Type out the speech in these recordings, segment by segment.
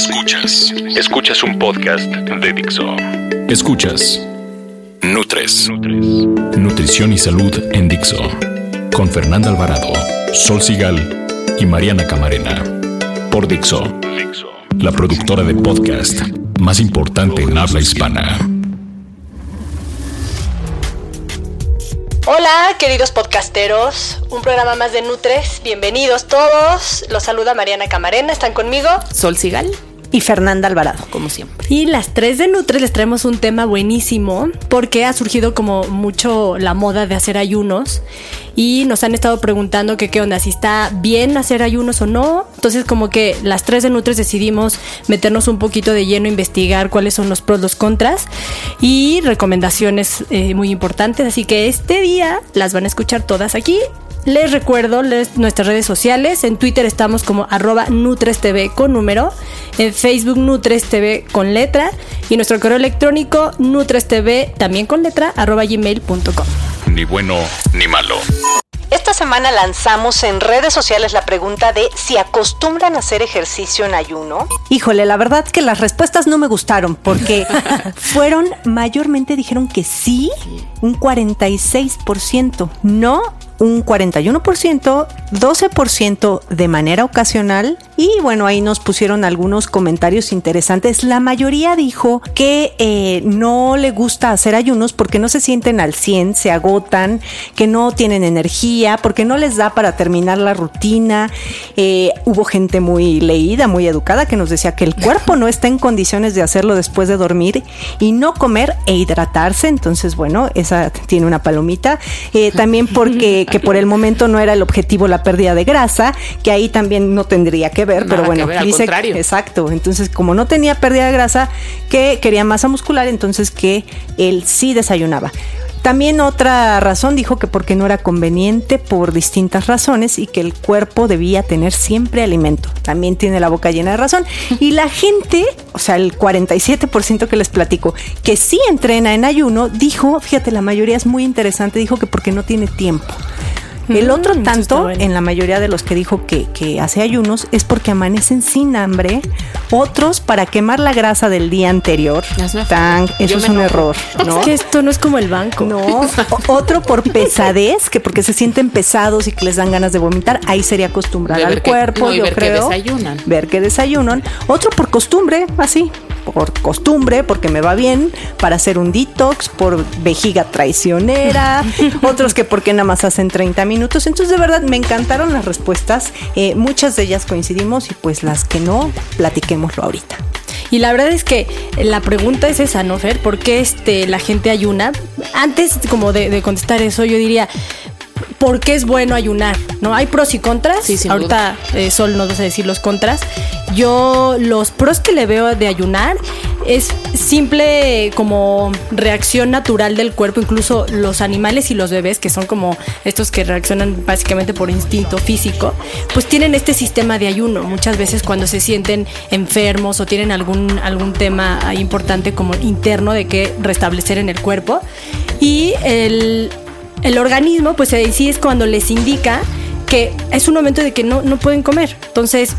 Escuchas. Escuchas un podcast de Dixo. Escuchas. Nutres. Nutrición y salud en Dixo. Con Fernanda Alvarado, Sol Sigal y Mariana Camarena. Por Dixo. La productora de podcast más importante en habla hispana. Hola, queridos podcasteros, un programa más de Nutres. Bienvenidos todos. Los saluda Mariana Camarena. ¿Están conmigo? Sol Sigal y Fernanda Alvarado, como siempre. Y las tres de Nutres les traemos un tema buenísimo porque ha surgido como mucho la moda de hacer ayunos y nos han estado preguntando que qué onda, si está bien hacer ayunos o no. Entonces como que las tres de Nutres decidimos meternos un poquito de lleno investigar cuáles son los pros, los contras y recomendaciones eh, muy importantes. Así que este día las van a escuchar todas aquí les recuerdo nuestras redes sociales. En Twitter estamos como arroba NutresTV con número. En Facebook NutresTV con letra. Y nuestro correo electrónico NutresTV también con letra arroba gmail.com. Ni bueno ni malo. Esta semana lanzamos en redes sociales la pregunta de si acostumbran a hacer ejercicio en ayuno. Híjole, la verdad que las respuestas no me gustaron porque fueron mayormente dijeron que sí, un 46%, no un 41%, 12% de manera ocasional y bueno, ahí nos pusieron algunos comentarios interesantes. La mayoría dijo que eh, no le gusta hacer ayunos porque no se sienten al 100, se agotan, que no tienen energía, porque no les da para terminar la rutina. Eh, hubo gente muy leída, muy educada que nos decía que el cuerpo no está en condiciones de hacerlo después de dormir y no comer e hidratarse. Entonces, bueno, esa tiene una palomita. Eh, también porque que por el momento no era el objetivo la pérdida de grasa, que ahí también no tendría que ver, pero bueno, dice exacto. Entonces, como no tenía pérdida de grasa, que quería masa muscular, entonces que él sí desayunaba. También otra razón dijo que porque no era conveniente por distintas razones y que el cuerpo debía tener siempre alimento. También tiene la boca llena de razón. Y la gente, o sea, el 47% que les platico, que sí entrena en ayuno, dijo, fíjate, la mayoría es muy interesante, dijo que porque no tiene tiempo. El mm, otro tanto, en la mayoría de los que dijo que, que, hace ayunos, es porque amanecen sin hambre. Otros para quemar la grasa del día anterior. Tan, eso es un error. ¿no? Es que esto no es como el banco. No. otro por pesadez, que porque se sienten pesados y que les dan ganas de vomitar. Ahí sería acostumbrar al cuerpo, yo ver creo. Que desayunan. Ver que desayunan. Otro por costumbre, así por costumbre, porque me va bien, para hacer un detox, por vejiga traicionera, otros que porque nada más hacen 30 minutos. Entonces, de verdad, me encantaron las respuestas. Eh, muchas de ellas coincidimos y pues las que no, platiquémoslo ahorita. Y la verdad es que la pregunta es esa, ¿no, Fer? ¿Por qué este, la gente ayuna? Antes como de, de contestar eso, yo diría, por qué es bueno ayunar, ¿no? Hay pros y contras. Sí, Ahorita eh, Sol nos vas a decir los contras. Yo los pros que le veo de ayunar es simple como reacción natural del cuerpo, incluso los animales y los bebés, que son como estos que reaccionan básicamente por instinto físico, pues tienen este sistema de ayuno. Muchas veces cuando se sienten enfermos o tienen algún, algún tema importante como interno de que restablecer en el cuerpo. Y el, el organismo, pues sí es cuando les indica que es un momento de que no, no pueden comer. Entonces,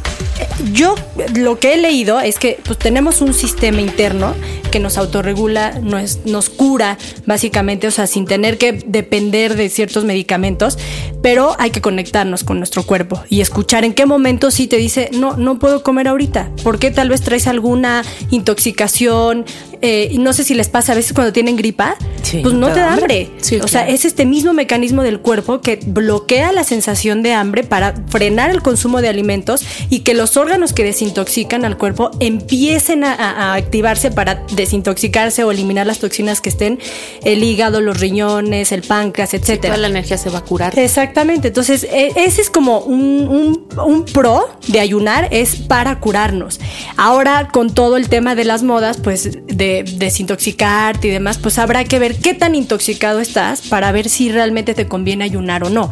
yo lo que he leído es que pues, tenemos un sistema interno que nos autorregula, nos, nos cura, básicamente, o sea, sin tener que depender de ciertos medicamentos, pero hay que conectarnos con nuestro cuerpo y escuchar en qué momento sí te dice, no, no puedo comer ahorita, porque tal vez traes alguna intoxicación, eh, no sé si les pasa a veces cuando tienen gripa, pues no te da hambre. o sea, es este mismo mecanismo del cuerpo que bloquea la sensación de hambre para frenar el consumo de alimentos y que los órganos que desintoxican al cuerpo empiecen a, activarse para desintoxicarse o eliminar las toxinas que estén el hígado, los riñones, el páncreas, etcétera. toda la energía se va a curar. Exactamente. Entonces, e, ese es como un, un pro de ayunar, es para curarnos. Ahora, con todo el tema de las modas, pues de desintoxicarte y demás, pues habrá que ver qué tan intoxicado estás para ver si realmente te conviene ayunar o no.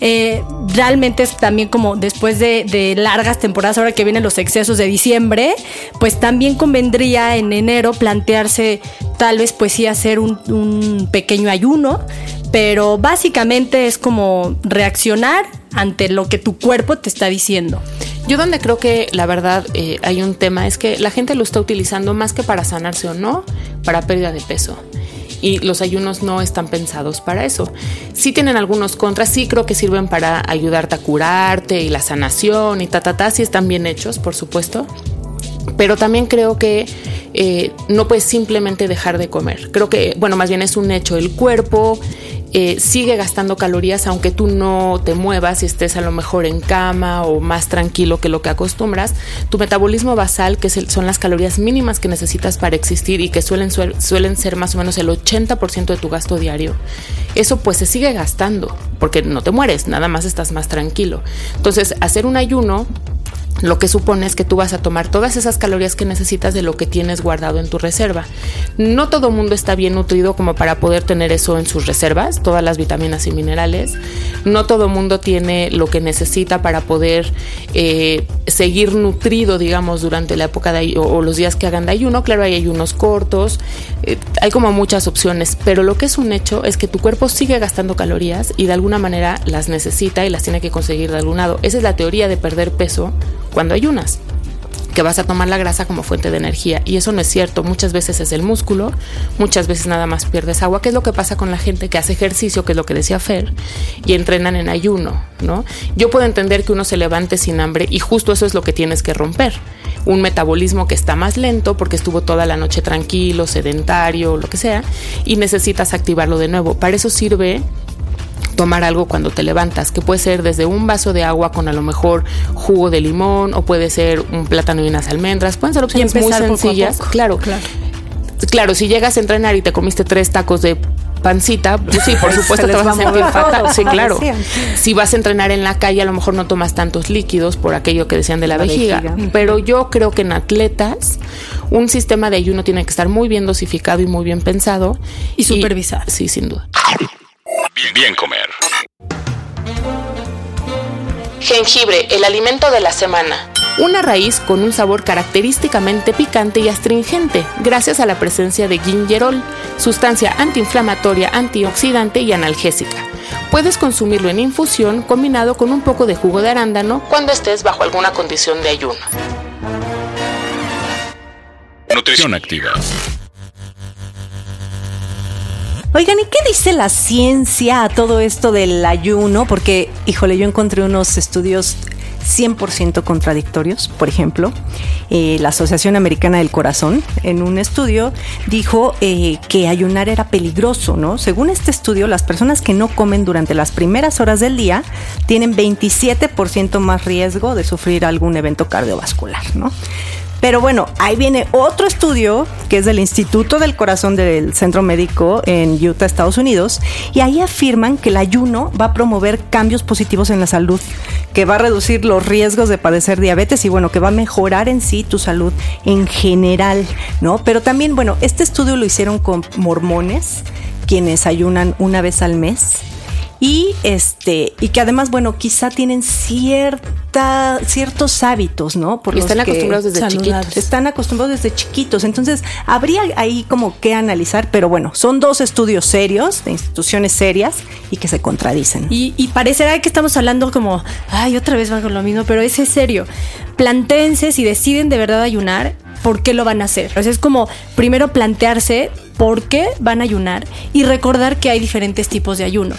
Eh, realmente es también como después de, largas temporadas, ahora que vienen los excesos de diciembre, pues también convendría en enero plantearse tal vez pues sí hacer un pequeño ayuno, pero básicamente es como reaccionar ante lo que tu cuerpo te está diciendo. Yo donde creo que la verdad eh, hay un tema es que la gente lo está utilizando más que para sanarse o no, para pérdida de peso. Y los ayunos no están pensados para eso. Sí tienen algunos contras, sí creo que sirven para ayudarte a curarte y la sanación y ta, ta, ta, sí están bien hechos, por supuesto. Pero también creo que eh, no puedes simplemente dejar de comer. Creo que, bueno, más bien es un hecho. El cuerpo eh, sigue gastando calorías aunque tú no te muevas y estés a lo mejor en cama o más tranquilo que lo que acostumbras. Tu metabolismo basal, que son las calorías mínimas que necesitas para existir y que suelen, suelen ser más o menos el 80% de tu gasto diario, eso pues se sigue gastando porque no te mueres, nada más estás más tranquilo. Entonces, hacer un ayuno lo que supone es que tú vas a tomar todas esas calorías que necesitas de lo que tienes guardado en tu reserva. No todo mundo está bien nutrido como para poder tener eso en sus reservas, todas las vitaminas y minerales. No todo mundo tiene lo que necesita para poder eh, seguir nutrido, digamos, durante la época de o, los días que hagan de ayuno. Claro, hay ayunos cortos, eh, hay como muchas opciones, pero lo que es un hecho es que tu cuerpo sigue gastando calorías y de alguna manera las necesita y las tiene que conseguir de algún lado. Esa es la teoría de perder peso cuando ayunas que vas a tomar la grasa como fuente de energía y eso no es cierto, muchas veces es el músculo, muchas veces nada más pierdes agua, que es lo que pasa con la gente que hace ejercicio, que es lo que decía Fer, y entrenan en ayuno, ¿no? Yo puedo entender que uno se levante sin hambre y justo eso es lo que tienes que romper, un metabolismo que está más lento porque estuvo toda la noche tranquilo, sedentario, lo que sea, y necesitas activarlo de nuevo. Para eso sirve tomar algo cuando te levantas, que puede ser desde un vaso de agua con a lo mejor jugo de limón o puede ser un plátano y unas almendras. Pueden ser opciones muy sencillas. Claro, claro. Claro, si llegas a entrenar y te comiste tres tacos de pancita, pues sí, por supuesto te vas a sentir fatal. Sí, claro. Si vas a entrenar en la calle, a lo mejor no tomas tantos líquidos por aquello que decían de la, vejiga. Pero yo creo que en atletas un sistema de ayuno tiene que estar muy bien dosificado y muy bien pensado. Y supervisado. sí, sin duda. Bien comer. Jengibre, el alimento de la semana. Una raíz con un sabor característicamente picante y astringente, gracias a la presencia de gingerol, sustancia antiinflamatoria, antioxidante y analgésica. Puedes consumirlo en infusión combinado con un poco de jugo de arándano cuando estés bajo alguna condición de ayuno. Nutrición activa. Oigan, ¿y qué dice la ciencia a todo esto del ayuno? Porque, híjole, yo encontré unos estudios 100% contradictorios. Por ejemplo, eh, la Asociación Americana del Corazón, en un estudio, dijo eh, que ayunar era peligroso, ¿no? Según este estudio, las personas que no comen durante las primeras horas del día tienen 27% más riesgo de sufrir algún evento cardiovascular, ¿no? Pero bueno, ahí viene otro estudio que es del Instituto del Corazón del Centro Médico en Utah, Estados Unidos, y ahí afirman que el ayuno va a promover cambios positivos en la salud, que va a reducir los riesgos de padecer diabetes y bueno, que va a mejorar en sí tu salud en general, ¿no? Pero también, bueno, este estudio lo hicieron con mormones, quienes ayunan una vez al mes y este y que además bueno quizá tienen cierta ciertos hábitos no por están acostumbrados desde chiquitos. Están acostumbrados desde chiquitos. Entonces habría ahí como que analizar pero bueno son dos estudios serios de instituciones serias y que se contradicen. Y, y parecerá que estamos hablando como ay otra vez va con lo mismo pero ese es serio. Plantense si deciden de verdad ayunar por qué lo van a hacer. Entonces es como primero plantearse por qué van a ayunar y recordar que hay diferentes tipos de ayuno.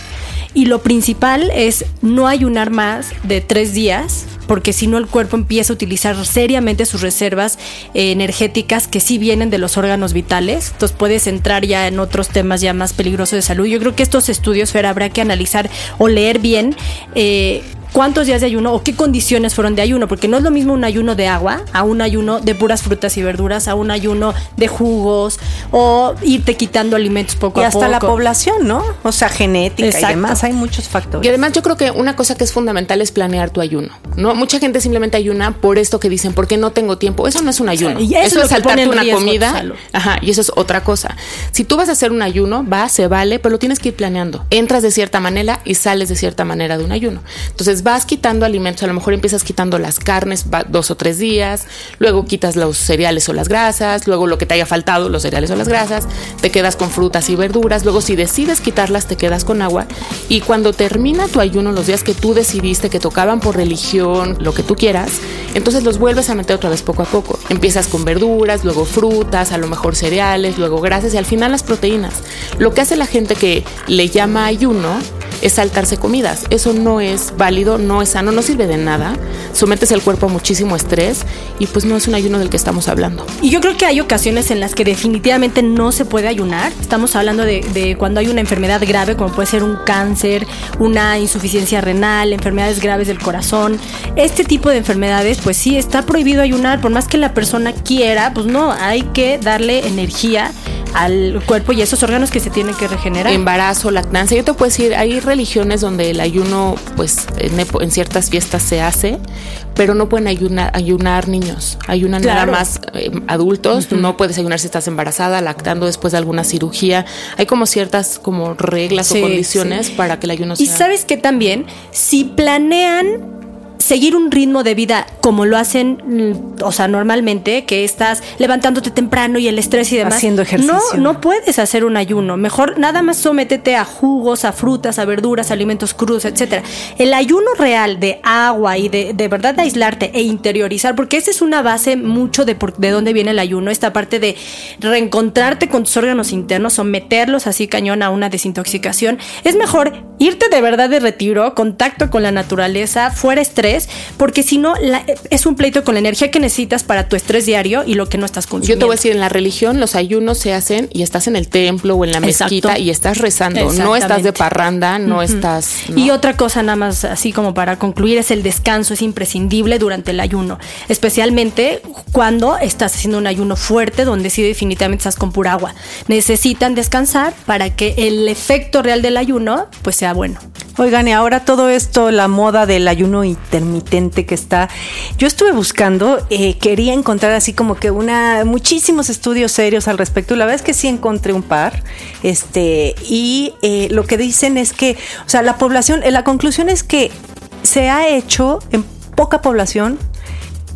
Y lo principal es no ayunar más de tres días, porque si no el cuerpo empieza a utilizar seriamente sus reservas eh, energéticas que sí vienen de los órganos vitales. Entonces puedes entrar ya en otros temas ya más peligrosos de salud. Yo creo que estos estudios, Fer, habrá que analizar o leer bien. Eh, cuántos días de ayuno o qué condiciones fueron de ayuno, porque no es lo mismo un ayuno de agua a un ayuno de puras frutas y verduras, a un ayuno de jugos o irte quitando alimentos poco y a hasta poco. la población, ¿no? O sea, genética Exacto. y demás, hay muchos factores. Y además yo creo que una cosa que es fundamental es planear tu ayuno. No, mucha gente simplemente ayuna por esto que dicen, porque no tengo tiempo. Eso no es un ayuno. Y eso es eso es saltarte una riesgo comida. Ajá, y eso es otra cosa. Si tú vas a hacer un ayuno, va, se vale, pero lo tienes que ir planeando. Entras de cierta manera y sales de cierta manera de un ayuno. Entonces vas quitando alimentos, a lo mejor empiezas quitando las carnes dos o tres días, luego quitas los cereales o las grasas, luego lo que te haya faltado, los cereales o las grasas, te quedas con frutas y verduras, luego si decides quitarlas te quedas con agua y cuando termina tu ayuno, los días que tú decidiste que tocaban por religión, lo que tú quieras, entonces los vuelves a meter otra vez poco a poco. Empiezas con verduras, luego frutas, a lo mejor cereales, luego grasas y al final las proteínas. Lo que hace la gente que le llama ayuno es saltarse comidas. Eso no es válido, no es sano, no sirve de nada. Sometes el cuerpo a muchísimo estrés y pues no es un ayuno del que estamos hablando. Y yo creo que hay ocasiones en las que definitivamente no se puede ayunar. Estamos hablando de, de cuando hay una enfermedad grave, como puede ser un cáncer, una insuficiencia renal, enfermedades graves del corazón. Este tipo de enfermedades, pues sí, está prohibido ayunar. Por más que la persona quiera, pues no, hay que darle energía al cuerpo y a esos órganos que se tienen que regenerar. Embarazo, lactancia. Yo te puedo decir, hay religiones donde el ayuno, pues en, en ciertas fiestas se hace, pero no pueden ayunar, ayunar niños. Ayunan nada más eh, adultos. No puedes ayunar si estás embarazada, lactando después de alguna cirugía. Hay como ciertas como reglas Sí, o condiciones para que el ayuno Y sea. sabes que también, si planean seguir un ritmo de vida como lo hacen, mm, o sea, normalmente, que estás levantándote temprano y el estrés y demás. Haciendo ejercicio. No, no puedes hacer un ayuno. Mejor nada más sométete a jugos, a frutas, a verduras, alimentos crudos, etcétera. El ayuno real de agua y de, de verdad de aislarte e interiorizar, porque esa es una base mucho de, por- de dónde viene el ayuno, esta parte de reencontrarte con tus órganos internos, someterlos así cañón a una desintoxicación. Es mejor irte de verdad de retiro, contacto con la naturaleza, fuera estrés, porque si no, la- es un pleito con la energía que necesitas para tu estrés diario y lo que no estás Yo consumiendo. te voy a decir, en la religión los ayunos se hacen y estás en el templo o en la Exacto. mezquita y estás rezando. No estás de parranda, no estás... ¿no? Y otra cosa nada más así como para concluir es el descanso, es imprescindible durante el ayuno, especialmente cuando estás haciendo un ayuno fuerte donde sí definitivamente estás con pura agua. Necesitan descansar para que el efecto real del ayuno pues sea bueno. Oigan, y ahora todo esto, la moda del ayuno intermitente que está, yo estuve buscando, eh, quería encontrar así como que una, muchísimos estudios serios al respecto, la verdad es que sí encontré un par, este, y eh, lo que dicen es que, o sea, la población, eh, la conclusión es que se ha hecho en poca población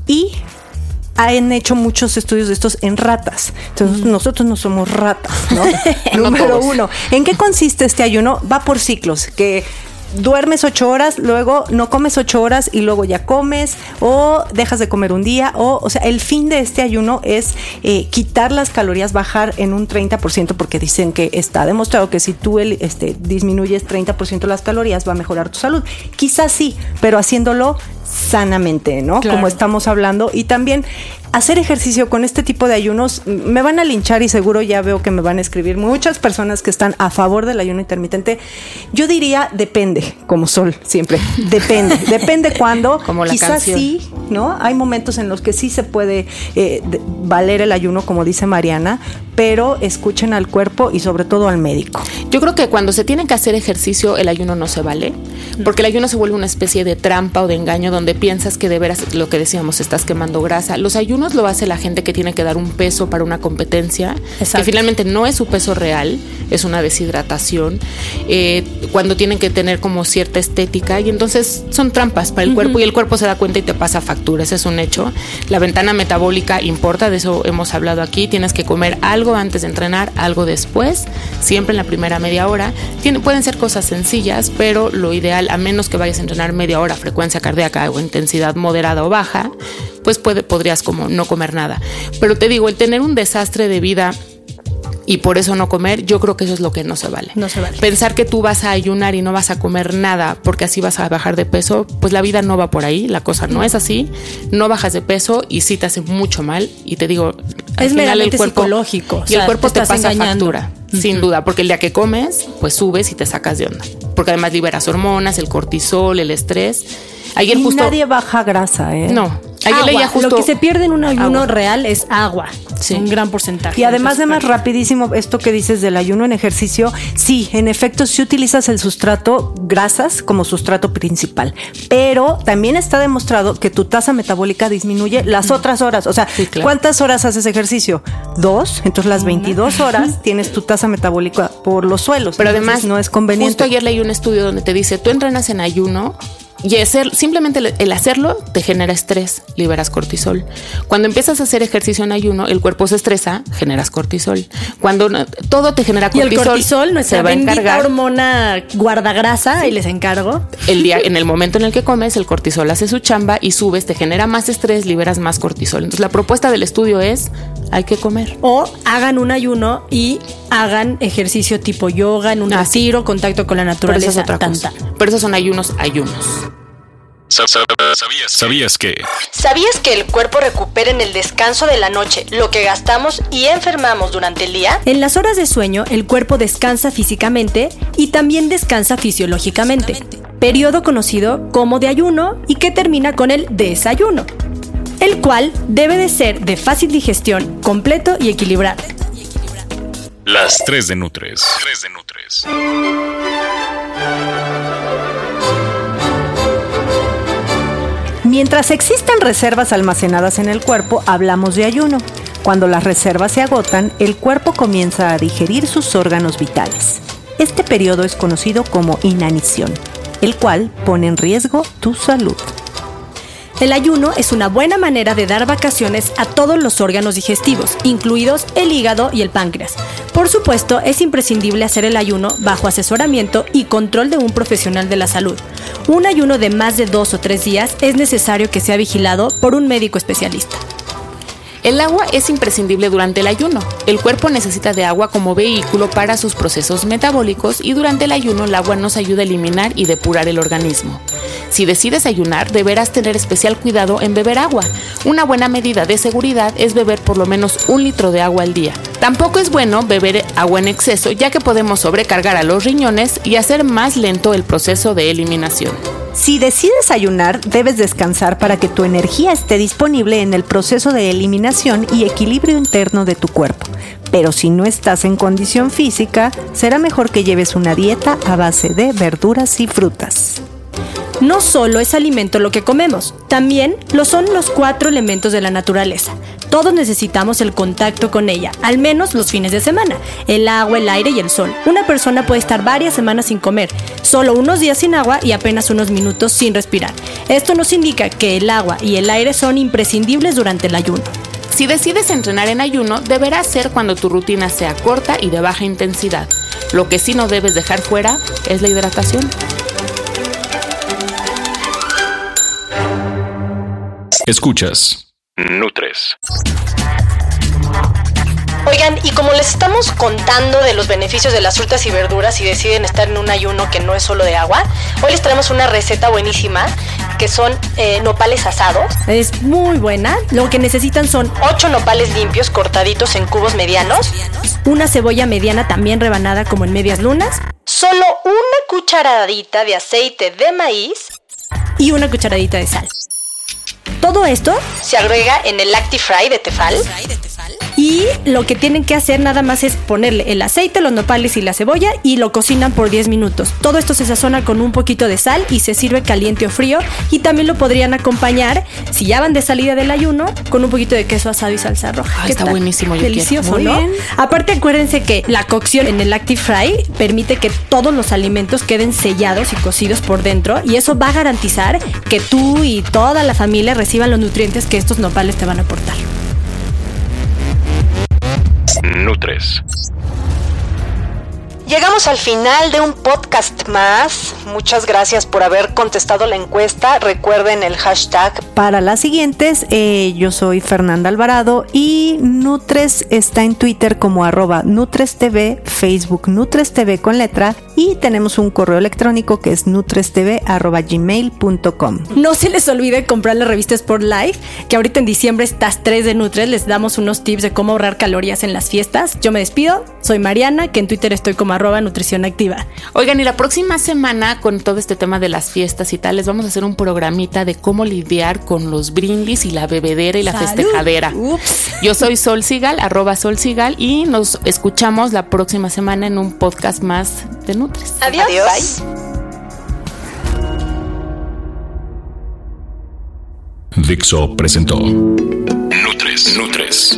y han hecho muchos estudios de estos en ratas. Entonces, nosotros no somos ratas, ¿no? Número uno. ¿En qué consiste este ayuno? Va por ciclos, que duermes ocho horas, luego no comes ocho horas y luego ya comes, o dejas de comer un día, o, o sea, el fin de este ayuno es eh, quitar las calorías, bajar en un 30%, porque dicen que está demostrado que si tú el- este, disminuyes 30% las calorías va a mejorar tu salud. Quizás sí, pero haciéndolo sanamente, ¿no? Claro. Como estamos hablando. Y también hacer ejercicio con este tipo de ayunos, me van a linchar y seguro ya veo que me van a escribir muchas personas que están a favor del ayuno intermitente. Yo diría depende, como sol, siempre. Depende. depende cuándo. Como la Quizás canción. sí, ¿no? Hay momentos en los que sí se puede eh, valer el ayuno, como dice Mariana, pero escuchen al cuerpo y sobre todo al médico. Yo creo que cuando se tiene que hacer ejercicio, el ayuno no se vale, porque el ayuno se vuelve una especie de trampa o de engaño donde piensas que de veras, lo que decíamos, estás quemando grasa. Los ayunos lo hace la gente que tiene que dar un peso para una competencia, Exacto. que finalmente no es su peso real, es una deshidratación, eh, cuando tienen que tener como cierta estética y entonces son trampas para el cuerpo y el cuerpo se da cuenta y te pasa factura, ese es un hecho. La ventana metabólica importa, de eso hemos hablado aquí, tienes que comer algo algo antes de entrenar, algo después, siempre en la primera media hora. pueden ser cosas sencillas, pero lo ideal, a menos que vayas a entrenar media hora, frecuencia cardíaca o intensidad moderada o baja, pues puede, podrías como no comer nada. Pero te digo, el tener un desastre de vida y por eso no comer, yo creo que eso es lo que no se vale. No se vale. Pensar que tú vas a ayunar y no vas a comer nada porque así vas a bajar de peso, pues la vida no va por ahí, la cosa no es así, no bajas de peso y sí te hace mucho mal y te digo, es meramente psicológico. Y el cuerpo te, pasa factura, sin duda, porque el día que comes, pues subes y te sacas de onda, porque además liberas hormonas, el cortisol, el estrés. Ayer y nadie baja grasa, ¿eh? No, lo que se pierde en un ayuno real es agua. Un gran porcentaje. Y además de más rapidísimo, esto que dices del ayuno en ejercicio, sí, en efecto, si utilizas el sustrato grasas como sustrato principal, pero también está demostrado que tu tasa metabólica disminuye las otras horas. O sea, ¿cuántas horas haces ejercicio? Dos. Entonces las 22 horas tienes tu tasa metabólica por los suelos. Pero además no es conveniente. Justo ayer leí un estudio donde te dice, tú entrenas en ayuno y hacer, simplemente el hacerlo te genera estrés, liberas cortisol. Cuando empiezas a hacer ejercicio en ayuno, el cuerpo se estresa, generas cortisol. Cuando todo te genera cortisol, y el cortisol, nuestra bendita hormona guardagrasa, y les encargo. El día, en el momento en el que comes, el cortisol hace su chamba y subes, te genera más estrés, liberas más cortisol. Entonces la propuesta del estudio es, hay que comer. O hagan un ayuno y hagan ejercicio tipo yoga, en un ah, contacto con la naturaleza. Pero eso es otra cosa. Pero esos son ayunos, ayunos. ¿Sabías, ¿Sabías que? ¿Sabías que el cuerpo recupera en el descanso de la noche lo que gastamos y enfermamos durante el día? En las horas de sueño, el cuerpo descansa físicamente y también descansa fisiológicamente, periodo conocido como de ayuno y que termina con el desayuno, el cual debe de ser de fácil digestión, completo y equilibrado. Las 3 de Nutres. 3 de Nutres. Mientras existan reservas almacenadas en el cuerpo, hablamos de ayuno. Cuando las reservas se agotan, el cuerpo comienza a digerir sus órganos vitales. Este periodo es conocido como inanición, el cual pone en riesgo tu salud. El ayuno es una buena manera de dar vacaciones a todos los órganos digestivos, incluidos el hígado y el páncreas. Por supuesto, es imprescindible hacer el ayuno bajo asesoramiento y control de un profesional de la salud. Un ayuno de más de dos o tres días es necesario que sea vigilado por un médico especialista. El agua es imprescindible durante el ayuno. El cuerpo necesita de agua como vehículo para sus procesos metabólicos y durante el ayuno el agua nos ayuda a eliminar y depurar el organismo. Si decides ayunar, deberás tener especial cuidado en beber agua. Una buena medida de seguridad es beber por lo menos un litro de agua al día. Tampoco es bueno beber agua en exceso ya que podemos sobrecargar a los riñones y hacer más lento el proceso de eliminación. Si decides ayunar, debes descansar para que tu energía esté disponible en el proceso de eliminación y equilibrio interno de tu cuerpo. Pero si no estás en condición física, será mejor que lleves una dieta a base de verduras y frutas. No solo es alimento lo que comemos, también lo son los cuatro elementos de la naturaleza. Todos necesitamos el contacto con ella, al menos los fines de semana, el agua, el aire y el sol. Una persona puede estar varias semanas sin comer, solo unos días sin agua y apenas unos minutos sin respirar. Esto nos indica que el agua y el aire son imprescindibles durante el ayuno. Si decides entrenar en ayuno, deberá ser cuando tu rutina sea corta y de baja intensidad. Lo que sí no debes dejar fuera es la hidratación. Escuchas. Nutres. Oigan, y como les estamos contando de los beneficios de las frutas y verduras y deciden estar en un ayuno que no es solo de agua, hoy les traemos una receta buenísima que son eh, nopales asados. Es muy buena. Lo que necesitan son 8 nopales limpios cortaditos en cubos medianos, una cebolla mediana también rebanada como en medias lunas, solo una cucharadita de aceite de maíz y una cucharadita de sal. Todo esto se agrega en el Actifry de Tefal. Y lo que tienen que hacer nada más es ponerle el aceite, los nopales y la cebolla y lo cocinan por 10 minutos. Todo esto se sazona con un poquito de sal y se sirve caliente o frío. Y también lo podrían acompañar, si ya van de salida del ayuno, con un poquito de queso asado y salsa roja. Ah, está buenísimo. Delicioso, ¿no? Aparte, acuérdense que la cocción en el Active Fry permite que todos los alimentos queden sellados y cocidos por dentro. Y eso va a garantizar que tú y toda la familia reciban los nutrientes que estos nopales te van a aportar. Nutres. Llegamos al final de un podcast más. Muchas gracias por haber contestado la encuesta. Recuerden el hashtag. Para las siguientes, eh, yo soy Fernanda Alvarado y Nutres está en Twitter como arroba Nutres TV, Facebook Nutres TV con letra y tenemos un correo electrónico que es nutrestv arroba gmail.com. No se les olvide comprar la revista Sport Life, que ahorita en diciembre estas 3 de Nutres les damos unos tips de cómo ahorrar calorías en las fiestas. Yo me despido, soy Mariana, que en Twitter estoy como arroba nutrición activa. Oigan, y la próxima semana con todo este tema de las fiestas y tal, les vamos a hacer un programita de cómo lidiar con los brindis y la bebedera y la festejadera. Yo soy Sol Sigal, arroba Sol Sigal, y nos escuchamos la próxima semana en un podcast más de Nutres. Adiós. Adiós. Dixo presentó Nutres. Nutres.